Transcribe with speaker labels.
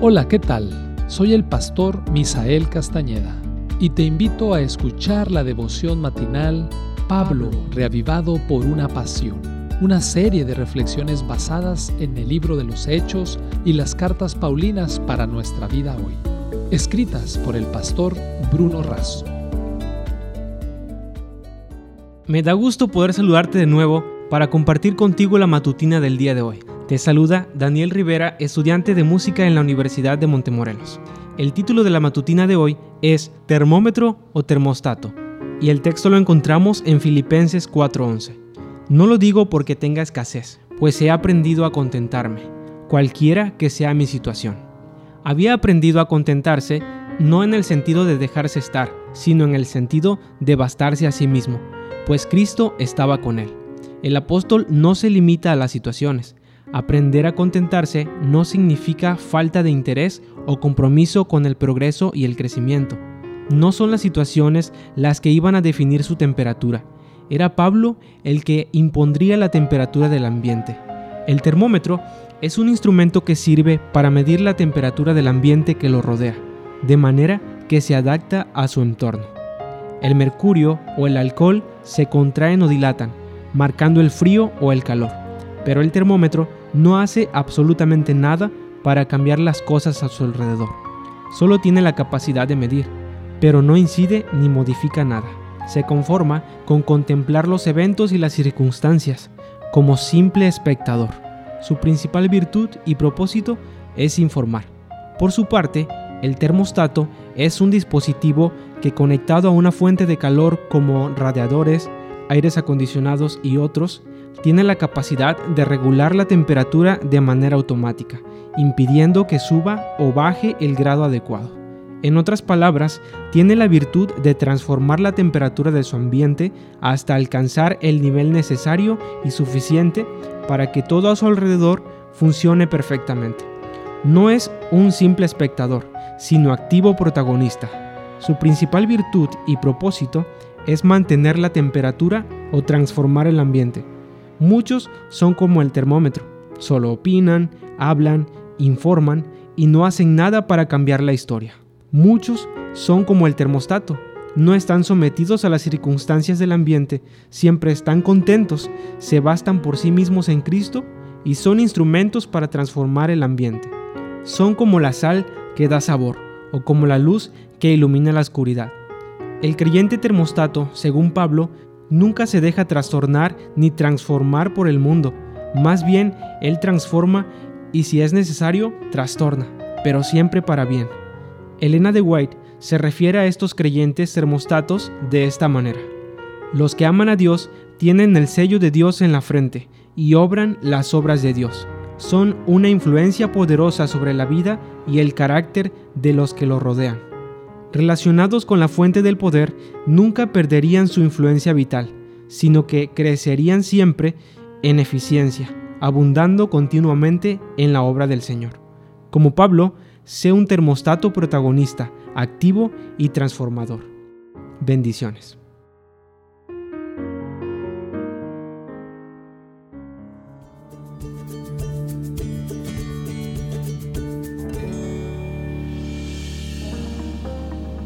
Speaker 1: Hola, ¿qué tal? Soy el pastor Misael Castañeda y te invito a escuchar la devoción matinal Pablo, reavivado por una pasión, una serie de reflexiones basadas en el libro de los Hechos y las cartas Paulinas para nuestra vida hoy, escritas por el pastor Bruno Razo.
Speaker 2: Me da gusto poder saludarte de nuevo para compartir contigo la matutina del día de hoy. Te saluda Daniel Rivera, estudiante de música en la Universidad de Montemorelos. El título de la matutina de hoy es Termómetro o termostato, y el texto lo encontramos en Filipenses 4:11. No lo digo porque tenga escasez, pues he aprendido a contentarme, cualquiera que sea mi situación. Había aprendido a contentarse no en el sentido de dejarse estar, sino en el sentido de bastarse a sí mismo, pues Cristo estaba con él. El apóstol no se limita a las situaciones, Aprender a contentarse no significa falta de interés o compromiso con el progreso y el crecimiento. No son las situaciones las que iban a definir su temperatura. Era Pablo el que impondría la temperatura del ambiente. El termómetro es un instrumento que sirve para medir la temperatura del ambiente que lo rodea, de manera que se adapta a su entorno. El mercurio o el alcohol se contraen o dilatan, marcando el frío o el calor, pero el termómetro no hace absolutamente nada para cambiar las cosas a su alrededor. Solo tiene la capacidad de medir, pero no incide ni modifica nada. Se conforma con contemplar los eventos y las circunstancias como simple espectador. Su principal virtud y propósito es informar. Por su parte, el termostato es un dispositivo que conectado a una fuente de calor como radiadores, aires acondicionados y otros, tiene la capacidad de regular la temperatura de manera automática, impidiendo que suba o baje el grado adecuado. En otras palabras, tiene la virtud de transformar la temperatura de su ambiente hasta alcanzar el nivel necesario y suficiente para que todo a su alrededor funcione perfectamente. No es un simple espectador, sino activo protagonista. Su principal virtud y propósito es mantener la temperatura o transformar el ambiente. Muchos son como el termómetro, solo opinan, hablan, informan y no hacen nada para cambiar la historia. Muchos son como el termostato, no están sometidos a las circunstancias del ambiente, siempre están contentos, se bastan por sí mismos en Cristo y son instrumentos para transformar el ambiente. Son como la sal que da sabor o como la luz que ilumina la oscuridad. El creyente termostato, según Pablo, nunca se deja trastornar ni transformar por el mundo. Más bien, Él transforma y si es necesario, trastorna, pero siempre para bien. Elena de White se refiere a estos creyentes termostatos de esta manera. Los que aman a Dios tienen el sello de Dios en la frente y obran las obras de Dios. Son una influencia poderosa sobre la vida y el carácter de los que lo rodean relacionados con la fuente del poder nunca perderían su influencia vital, sino que crecerían siempre en eficiencia, abundando continuamente en la obra del Señor. Como Pablo, sé un termostato protagonista, activo y transformador. Bendiciones.